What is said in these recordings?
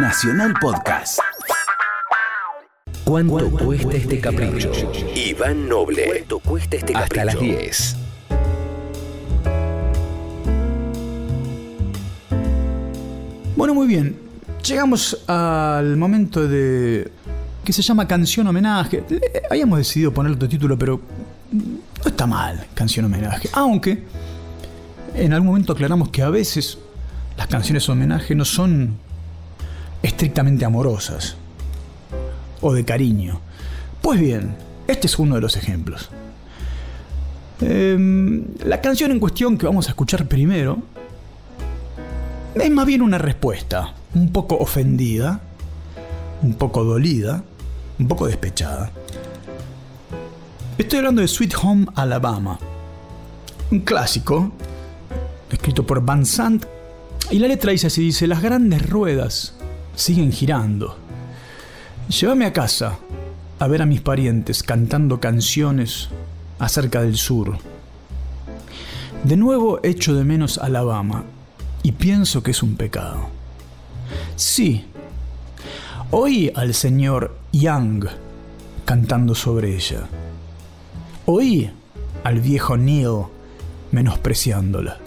Nacional Podcast. ¿Cuánto, cuesta este capricho? Iván Noble. ¿Cuánto cuesta este capricho? Hasta las 10. Bueno, muy bien. Llegamos al momento de. que se llama Canción Homenaje. Le- Habíamos decidido poner otro título, pero. no está mal, Canción Homenaje. Aunque. En algún momento aclaramos que a veces las canciones homenaje no son estrictamente amorosas o de cariño. Pues bien, este es uno de los ejemplos. Em, la canción en cuestión que vamos a escuchar primero es más bien una respuesta, un poco ofendida, un poco dolida, un poco despechada. Estoy hablando de Sweet Home Alabama, un clásico escrito por Van Sant y la letra dice así, dice, las grandes ruedas siguen girando. Llévame a casa a ver a mis parientes cantando canciones acerca del sur. De nuevo echo de menos Alabama y pienso que es un pecado. Sí, oí al señor Young cantando sobre ella. Oí al viejo Neil menospreciándola.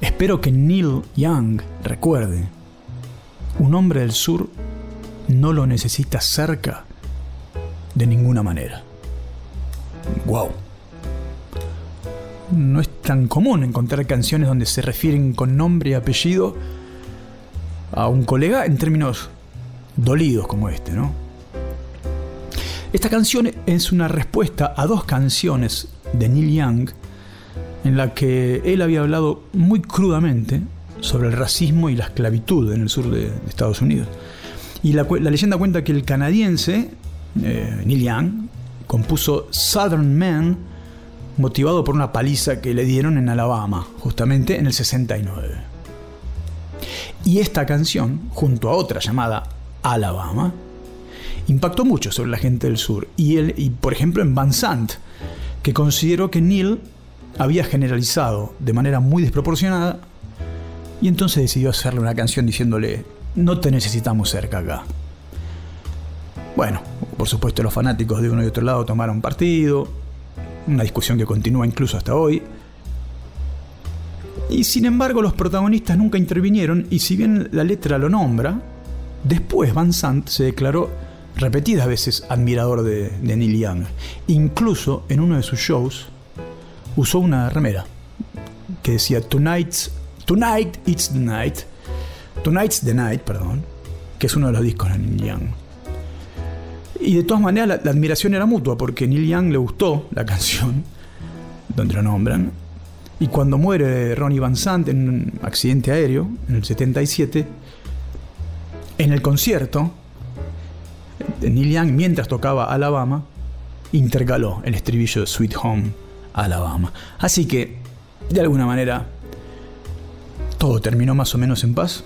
Espero que Neil Young recuerde, un hombre del sur no lo necesita cerca de ninguna manera. Wow. No es tan común encontrar canciones donde se refieren con nombre y apellido a un colega en términos dolidos como este, ¿no? Esta canción es una respuesta a dos canciones de Neil Young en la que él había hablado muy crudamente sobre el racismo y la esclavitud en el sur de, Estados Unidos. Y la leyenda cuenta que el canadiense, eh, Neil Young, compuso Southern Man motivado por una paliza que le dieron en Alabama, justamente en el 69. Y esta canción, junto a otra llamada Alabama, impactó mucho sobre la gente del sur. Y, él, y por ejemplo en Van Sant, que consideró que Neil había generalizado de manera muy desproporcionada y entonces decidió hacerle una canción diciéndole, no te necesitamos cerca acá. Bueno, por supuesto los fanáticos de uno y otro lado tomaron partido, una discusión que continúa incluso hasta hoy. Y sin embargo los protagonistas nunca intervinieron y si bien la letra lo nombra, después Van Sant se declaró repetidas veces admirador de, de Neil Young. Incluso en uno de sus shows usó una remera que decía Tonight's, Tonight It's the Night, Tonight's the Night, perdón, que es uno de los discos de Neil Young. Y de todas maneras la, la admiración era mutua porque Neil Young le gustó la canción donde lo nombran. Y cuando muere Ronnie Van Sant en un accidente aéreo en el 77, en el concierto, Neil Young, mientras tocaba Alabama, intercaló el estribillo de Sweet Home Alabama. Así que, de alguna manera, todo terminó más o menos en paz.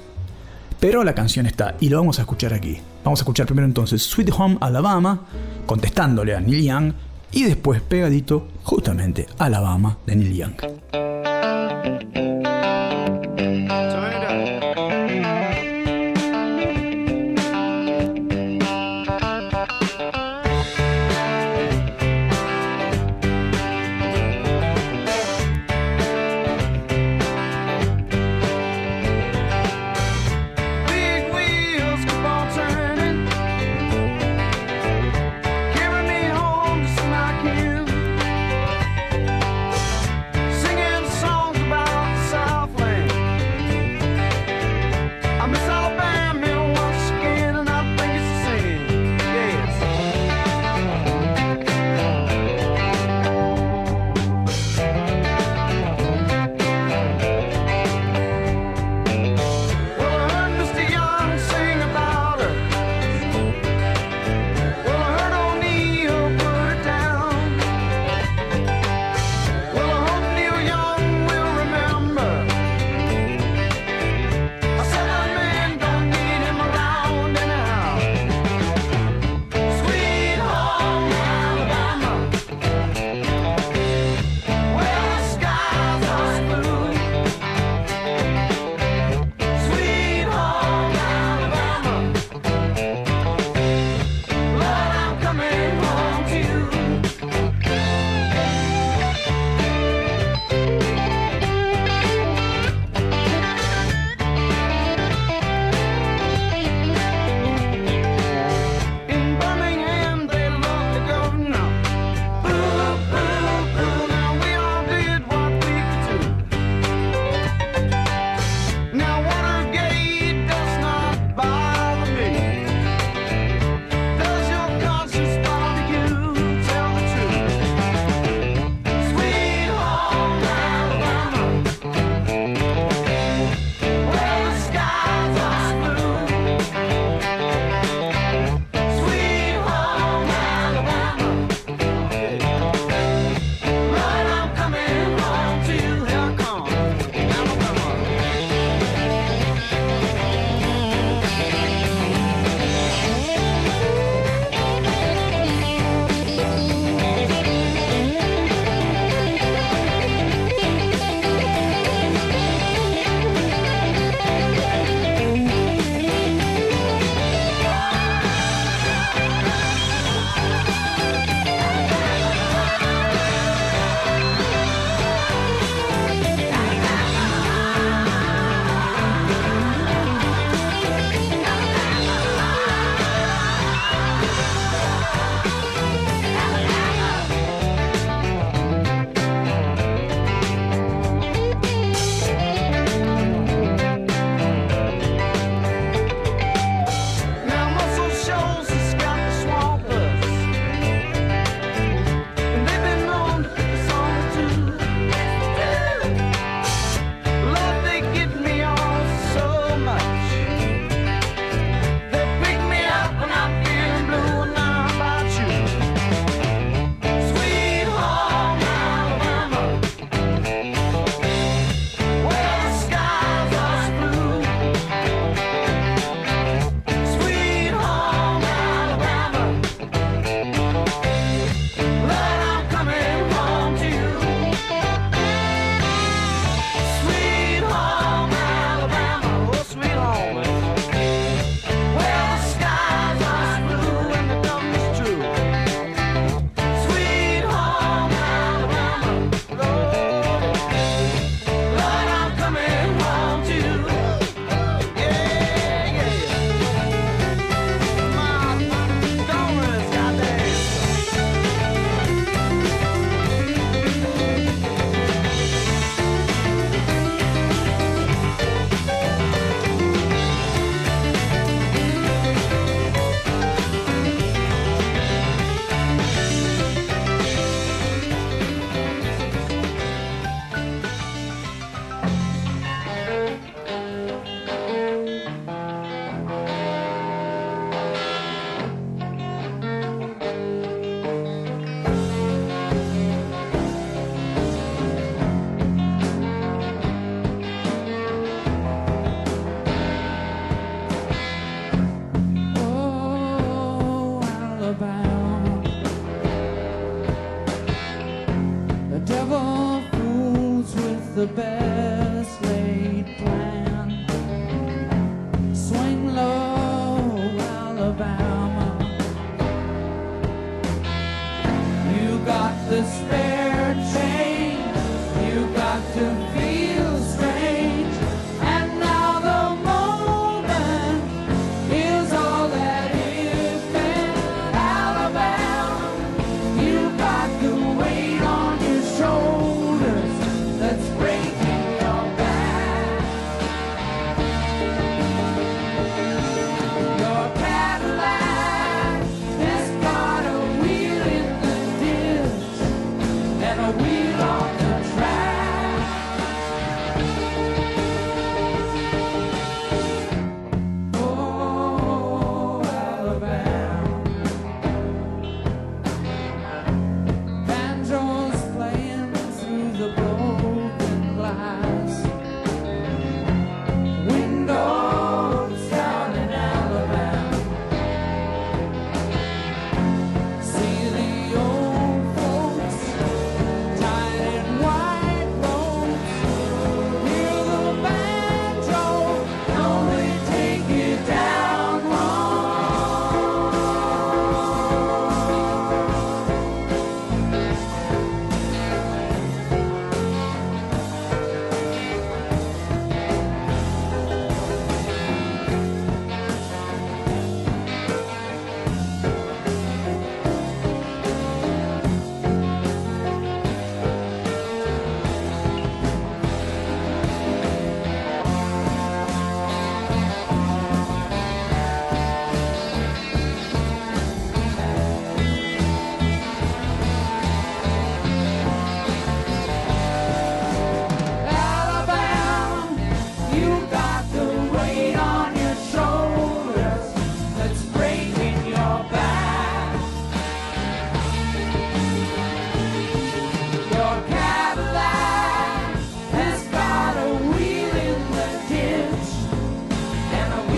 Pero la canción está y lo vamos a escuchar aquí. Vamos a escuchar primero entonces Sweet Home Alabama, contestándole a Neil Young, y después pegadito justamente Alabama de Neil Young.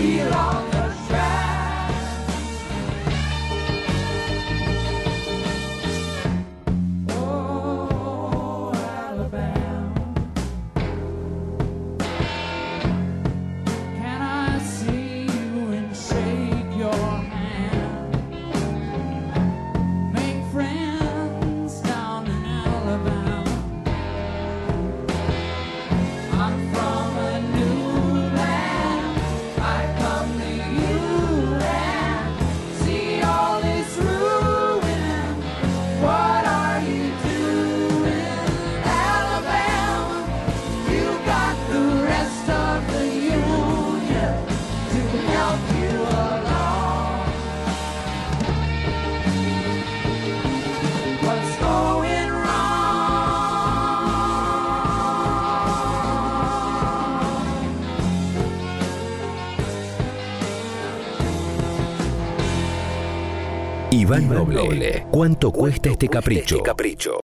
And a Iván Noble. ¿Cuánto cuesta este capricho? capricho?